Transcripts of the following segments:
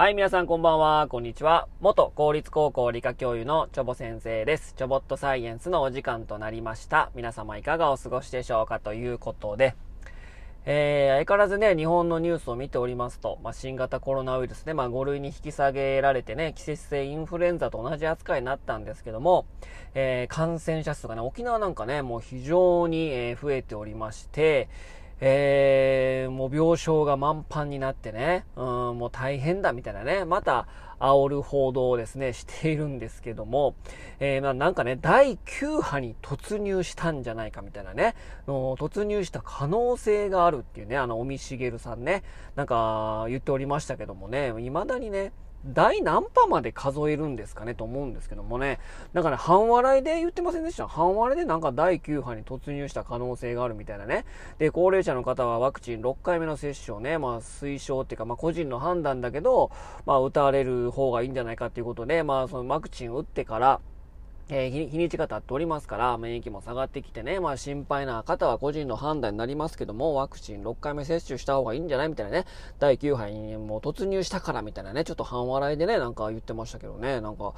はい、皆さんこんばんは、こんにちは。元公立高校理科教諭のチョボ先生です。チョボットサイエンスのお時間となりました。皆様いかがお過ごしでしょうかということで、えー、相変わらずね、日本のニュースを見ておりますと、まあ、新型コロナウイルスね、まあ、5類に引き下げられてね、季節性インフルエンザと同じ扱いになったんですけども、えー、感染者数がね、沖縄なんかね、もう非常に、え、増えておりまして、えー、もう病床が満帆になってね、うん、もう大変だみたいなね、また煽る報道をですね、しているんですけども、えー、まあなんかね、第9波に突入したんじゃないかみたいなね、突入した可能性があるっていうね、あの、尾身茂さんね、なんか言っておりましたけどもね、未だにね、第何波まで数えるんですかねと思うんですけどもね。なんかね、半笑いで言ってませんでした半笑いでなんか第9波に突入した可能性があるみたいなね。で、高齢者の方はワクチン6回目の接種をね、まあ推奨っていうか、まあ個人の判断だけど、まあ打たれる方がいいんじゃないかっていうことで、まあそのワクチン打ってから、えー、日にちが経っておりますから、免疫も下がってきてね、まあ心配な方は個人の判断になりますけども、ワクチン6回目接種した方がいいんじゃないみたいなね、第9波にもう突入したからみたいなね、ちょっと半笑いでね、なんか言ってましたけどね、なんか、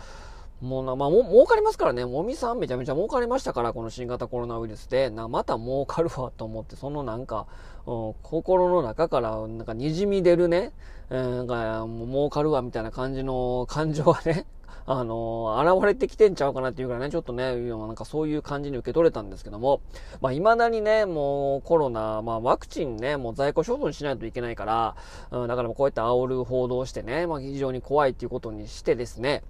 もうな、まあ、も、儲かりますからね。もみさんめちゃめちゃ儲かりましたから、この新型コロナウイルスで。な、また儲かるわと思って、そのなんか、うん、心の中から、なんか滲み出るね、うん、が、もう儲かるわみたいな感じの感情がね、あのー、現れてきてんちゃうかなっていうぐらいね、ちょっとね、なんかそういう感じに受け取れたんですけども、まあ、未だにね、もうコロナ、まあ、ワクチンね、もう在庫処分しないといけないから、うん、だからこうやって煽る報道してね、まあ、非常に怖いっていうことにしてですね、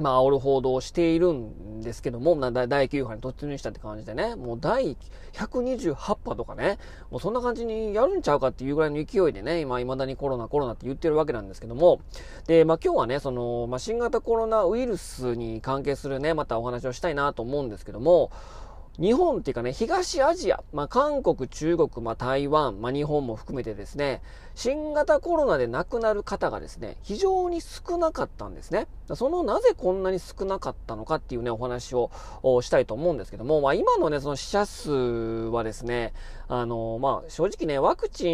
まあ、煽る報道をしているんですけども、第9波に突入したって感じでね、もう第128波とかね、もうそんな感じにやるんちゃうかっていうぐらいの勢いでね、今未だにコロナコロナって言ってるわけなんですけども、で、まあ今日はね、その、まあ新型コロナウイルスに関係するね、またお話をしたいなと思うんですけども、日本っていうかね、東アジア、まあ、韓国、中国、まあ、台湾、まあ、日本も含めてですね、新型コロナで亡くなる方がですね、非常に少なかったんですね。そのなぜこんなに少なかったのかっていうね、お話をしたいと思うんですけども、まあ、今のね、その死者数はですね、あの、まあ、正直ね、ワクチ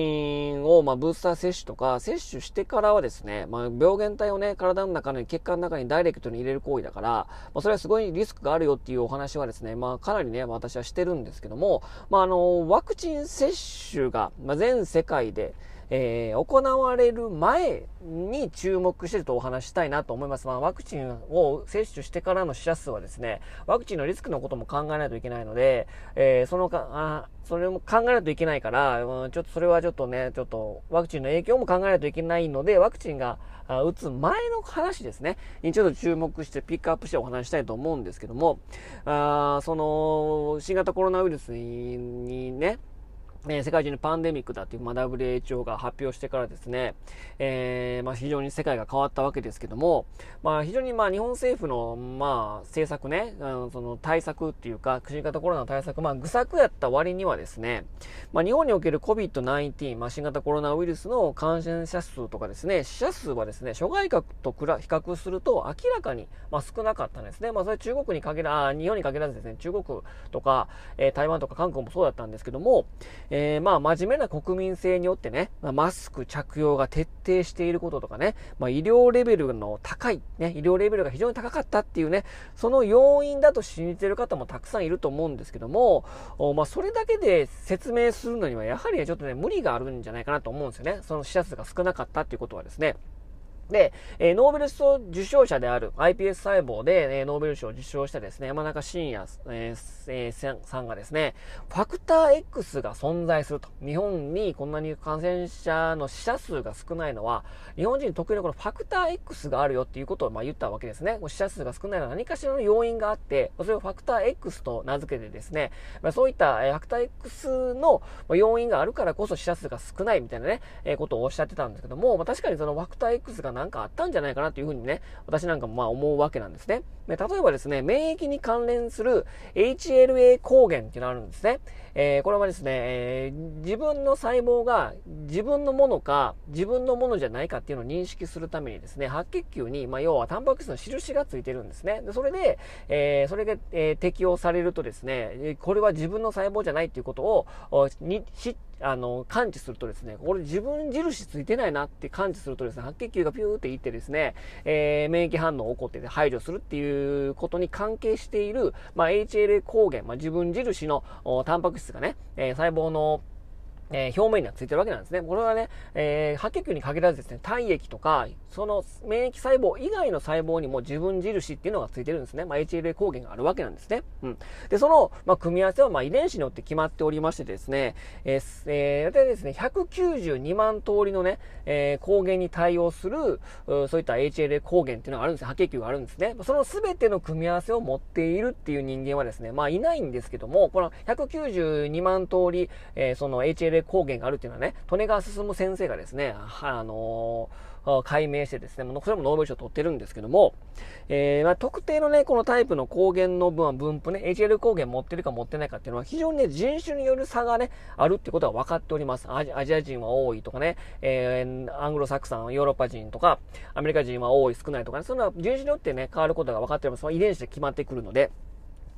ンを、まあ、ブースター接種とか、接種してからはですね、まあ、病原体をね、体の中に、血管の中にダイレクトに入れる行為だから、まあ、それはすごいリスクがあるよっていうお話はですね、まあ、かなりね、私はしてるんですけども、まあ、あの、ワクチン接種が、まあ、全世界で、えー、行われる前に注目してるとお話したいなと思います。まあ、ワクチンを接種してからの死者数はですね、ワクチンのリスクのことも考えないといけないので、えー、そのか、あ、それも考えないといけないから、うん、ちょっとそれはちょっとね、ちょっとワクチンの影響も考えないといけないので、ワクチンが打つ前の話ですね、にちょっと注目してピックアップしてお話したいと思うんですけども、あその、新型コロナウイルスにね、え、世界中にパンデミックだっていう、まあ、WHO が発表してからですね、えー、まあ、非常に世界が変わったわけですけども、まあ、非常にまあ、日本政府の、まあ、政策ね、あのその対策っていうか、新型コロナの対策、まあ、愚策やった割にはですね、ま、日本における COVID-19、まあ、新型コロナウイルスの感染者数とかですね、死者数はですね、諸外国と比較すると明らかに、ま、少なかったんですね。まあ、それ中国に限ら、日本に限らずですね、中国とか、えー、台湾とか韓国もそうだったんですけども、えまあ、真面目な国民性によってね、まあ、マスク着用が徹底していることとかね、まあ、医療レベルの高い、ね、医療レベルが非常に高かったっていうね、その要因だと信じてる方もたくさんいると思うんですけども、まあ、それだけで説明するのには、やはり、ちょっとね、無理があるんじゃないかなと思うんですよね。その死者数が少なかったっていうことはですね。で、えー、ノーベル賞受賞者である iPS 細胞で、えー、ノーベル賞を受賞したですね、山中伸也、えー、さんがですね、ファクター X が存在すると。日本にこんなに感染者の死者数が少ないのは、日本人特有のこのファクター X があるよっていうことをまあ言ったわけですね。死者数が少ないのは何かしらの要因があって、それをファクター X と名付けてですね、まあ、そういった、ファクター X の要因があるからこそ死者数が少ないみたいなね、えー、ことをおっしゃってたんですけども、まあ、確かにそのファクター X がなんかあったんじゃないかなというふうにね、私なんかもまあ思うわけなんですね。例えばですね、免疫に関連する HLA 抗原っていうのがあるんですね。えー、これはですね、えー、自分の細胞が自分のものか自分のものじゃないかっていうのを認識するためにですね、白血球に、まあ、要はタンパク質の印がついてるんですね。でそれで、えー、それが、え適用されるとですね、これは自分の細胞じゃないっていうことを、にあの、感知するとですね、これ自分印ついてないなって感知するとですね、白血球がピューっていってですね、えー、免疫反応起こって排除するっていうことに関係している、まあ、HLA 抗原、まあ、自分印のタンパク質がね、えー、細胞のえー、表面にはついてるわけなんですね。これはね、えー、白血球に限らずですね、体液とか、その免疫細胞以外の細胞にも自分印っていうのがついてるんですね。まあ、HLA 抗原があるわけなんですね。うん。で、その、まあ、組み合わせは、まあ、遺伝子によって決まっておりましてですね、えー、えー、大体ですね、192万通りのね、えー、抗原に対応する、そういった HLA 抗原っていうのがあるんです白血球があるんですね。その全ての組み合わせを持っているっていう人間はですね、まあ、いないんですけども、この192万通り、えー、その HLA 霊抗原があるっていうのはね、利根川進先生がですね、あのー、解明してですね、それもノーベル賞を取ってるんですけども、えー、まあ、特定のね、このタイプの抗原の分分布ね、HL 抗原持ってるか持ってないかっていうのは非常にね、人種による差がね、あるってことが分かっております。アジア人は多いとかね、えー、アングロサクサン、ヨーロッパ人とか、アメリカ人は多い、少ないとかね、そんな人種によってね、変わることが分かっております。遺伝子で決まってくるので、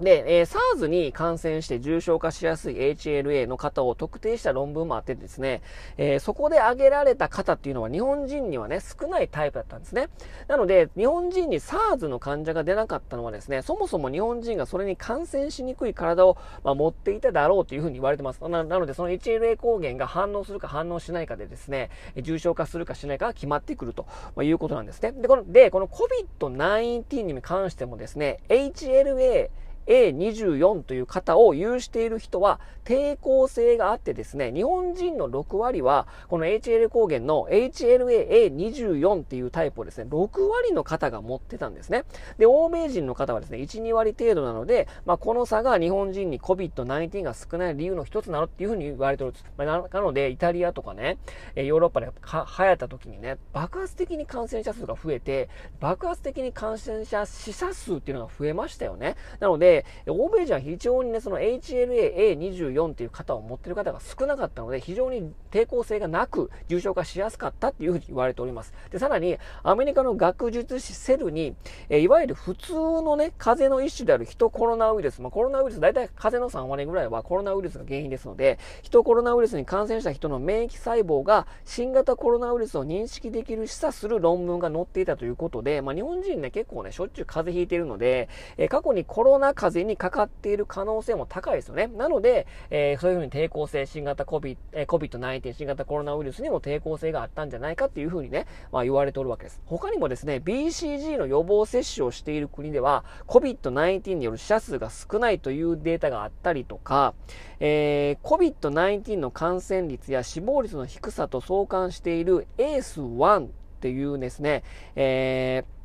で、えー、SARS に感染して重症化しやすい HLA の方を特定した論文もあってですね、えー、そこで挙げられた方っていうのは日本人にはね、少ないタイプだったんですね。なので、日本人に SARS の患者が出なかったのはですね、そもそも日本人がそれに感染しにくい体を、まあ、持っていただろうというふうに言われてます。なので、その HLA 抗原が反応するか反応しないかでですね、重症化するかしないかが決まってくるということなんですね。で、この、で、この COVID-19 に関してもですね、HLA A24 という型を有している人は抵抗性があってですね、日本人の6割は、この HL 抗原の HLA-A24 っていうタイプをですね、6割の方が持ってたんですね。で、欧米人の方はですね、1、2割程度なので、まあ、この差が日本人に COVID-19 が少ない理由の一つなのっていうふうに言われてるんです。まあ、なので、イタリアとかね、ヨーロッパで流行った時にね、爆発的に感染者数が増えて、爆発的に感染者死者数っていうのが増えましたよね。なので、欧米人は非常にね、その HLA-A24 っていう型を持ってる方が少なかったので、非常に抵抗性がなく、重症化しやすかったっていうふうに言われております。で、さらに、アメリカの学術誌セルに、えいわゆる普通のね、風邪の一種であるヒトコロナウイルス、まあ、コロナウイルス、大体風邪の3割ぐらいはコロナウイルスが原因ですので、ヒトコロナウイルスに感染した人の免疫細胞が新型コロナウイルスを認識できる示唆する論文が載っていたということで、まあ、日本人ね、結構ね、しょっちゅう風邪ひいているので、え過去にコロナ風邪にかかっている可能性も高いですよね。なので、えー、そういうふうに抵抗性、新型 COVID、えー、COVID-19、新型コロナウイルスにも抵抗性があったんじゃないかっていうふうにね、まあ言われておるわけです。他にもですね、BCG の予防接種をしている国では、COVID-19 による死者数が少ないというデータがあったりとか、えー、COVID-19 の感染率や死亡率の低さと相関している ACE1 っていうですね、えー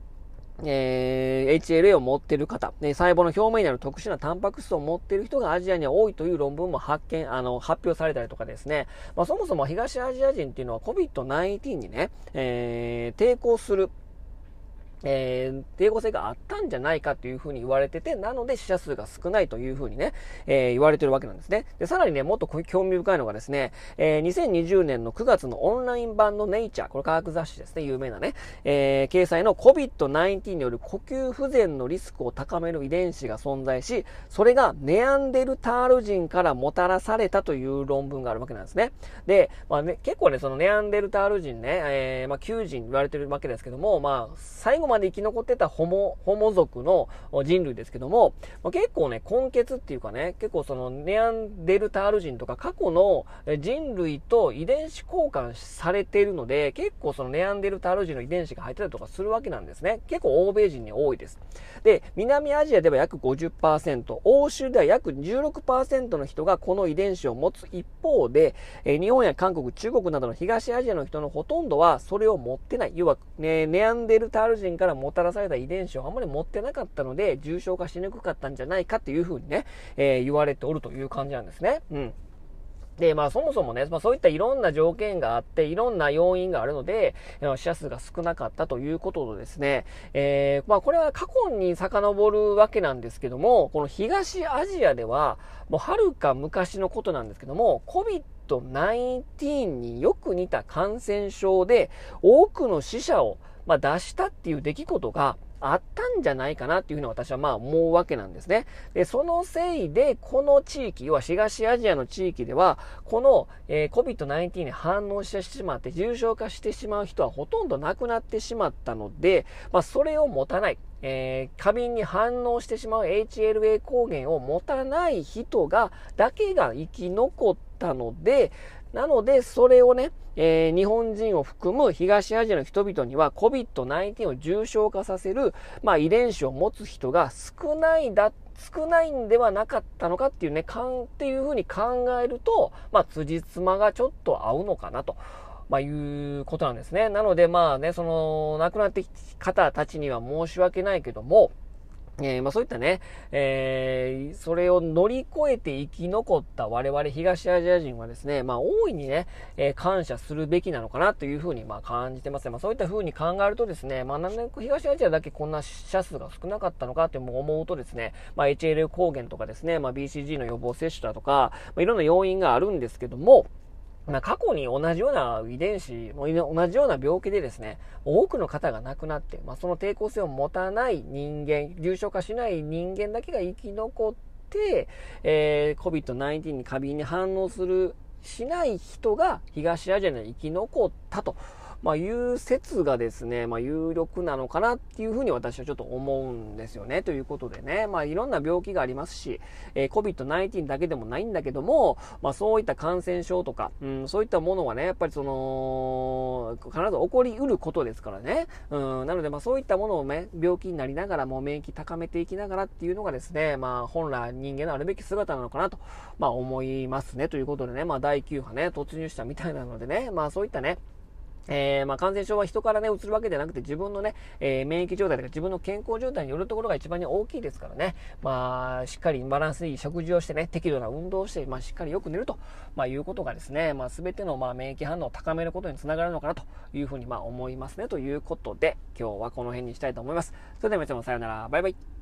えー、HLA を持っている方、ね、細胞の表面にある特殊なタンパク質を持っている人がアジアには多いという論文も発見、あの、発表されたりとかですね、まあ、そもそも東アジア人っていうのは COVID-19 にね、えー、抵抗する、えー、抵抗性があったんじゃないかというふうに言われてて、なので死者数が少ないというふうにね、えー、言われてるわけなんですね。で、さらにね、もっと興味深いのがですね、えー、2020年の9月のオンライン版のネイチャー、これ科学雑誌ですね、有名なね、えー、掲載の COVID-19 による呼吸不全のリスクを高める遺伝子が存在し、それがネアンデルタール人からもたらされたという論文があるわけなんですね。で、まあね、結構ね、そのネアンデルタール人ね、えー、まあ、9人言われてるわけですけども、まあ、最後まで生き残ってたホモ、ホモ族の人類ですけども、まあ、結構ね、根血っていうかね、結構そのネアンデルタール人とか過去の人類と遺伝子交換されているので、結構そのネアンデルタール人の遺伝子が入ってたりとかするわけなんですね。結構欧米人に多いです。で、南アジアでは約50%、欧州では約16%の人がこの遺伝子を持つ一方で、え日本や韓国、中国などの東アジアの人のほとんどはそれを持ってない。要は、ね、ネアンデルタール人からもたらされた遺伝子をあまり持ってなかったので、重症化しにくかったんじゃないかっていうふうにね、えー、言われておるという感じなんですね。うん。で、まあそもそもね、まあそういったいろんな条件があって、いろんな要因があるので、死者数が少なかったということとですね、えー、まあこれは過去に遡るわけなんですけども、この東アジアでは、もうはるか昔のことなんですけども、COVID-19 によく似た感染症で、多くの死者をまあ、出したっていう出来事があったんじゃないかなっていうふうに私はまあ思うわけなんですね。で、そのせいで、この地域、要は東アジアの地域では、この、えー、COVID-19 に反応してしまって重症化してしまう人はほとんど亡くなってしまったので、まあ、それを持たない。えー、過敏に反応してしまう HLA 抗原を持たない人が、だけが生き残ったので、なので、それをね、えー、日本人を含む東アジアの人々には COVID-19 を重症化させる、まあ、遺伝子を持つ人が少ないだ、少ないんではなかったのかっていうね、かんっていうふうに考えると、まあ、辻褄がちょっと合うのかなと。まあ、いうことなんですね。なので、まあね、その、亡くなってきた方たちには申し訳ないけども、えー、まあそういったね、えー、それを乗り越えて生き残った我々東アジア人はですね、まあ大いにね、えー、感謝するべきなのかなというふうにまあ感じてますまあそういったふうに考えるとですね、まあなんで東アジアだけこんな死者数が少なかったのかって思うとですね、まあ HLL 抗原とかですね、まあ BCG の予防接種だとか、まあいろんな要因があるんですけども、まあ、過去に同じような遺伝子、も同じような病気でですね、多くの方が亡くなって、まあ、その抵抗性を持たない人間、重症化しない人間だけが生き残って、えー、COVID-19 に過敏に反応する、しない人が東アジアに生き残ったと。まあ、いう説がですね、まあ、有力なのかなっていうふうに私はちょっと思うんですよね。ということでね、まあ、いろんな病気がありますし、えー、COVID-19 だけでもないんだけども、まあ、そういった感染症とか、うん、そういったものはね、やっぱりその、必ず起こりうることですからね。うん、なので、まあ、そういったものをね、病気になりながらも免疫高めていきながらっていうのがですね、まあ、本来人間のあるべき姿なのかなと、まあ、思いますね。ということでね、まあ、第9波ね、突入したみたいなのでね、まあ、そういったね、えー、まあ、感染症は人からね、移るわけではなくて、自分のね、えー、免疫状態とか自分の健康状態によるところが一番に大きいですからね、まあ、しっかりバランスいい食事をしてね、適度な運動をして、まあ、しっかりよく寝ると、まあ、いうことがですね、まあ、すべての、まあ、免疫反応を高めることにつながるのかなというふうに、まあ、思いますね。ということで、今日はこの辺にしたいと思います。それでは皆様さようなら。バイバイ。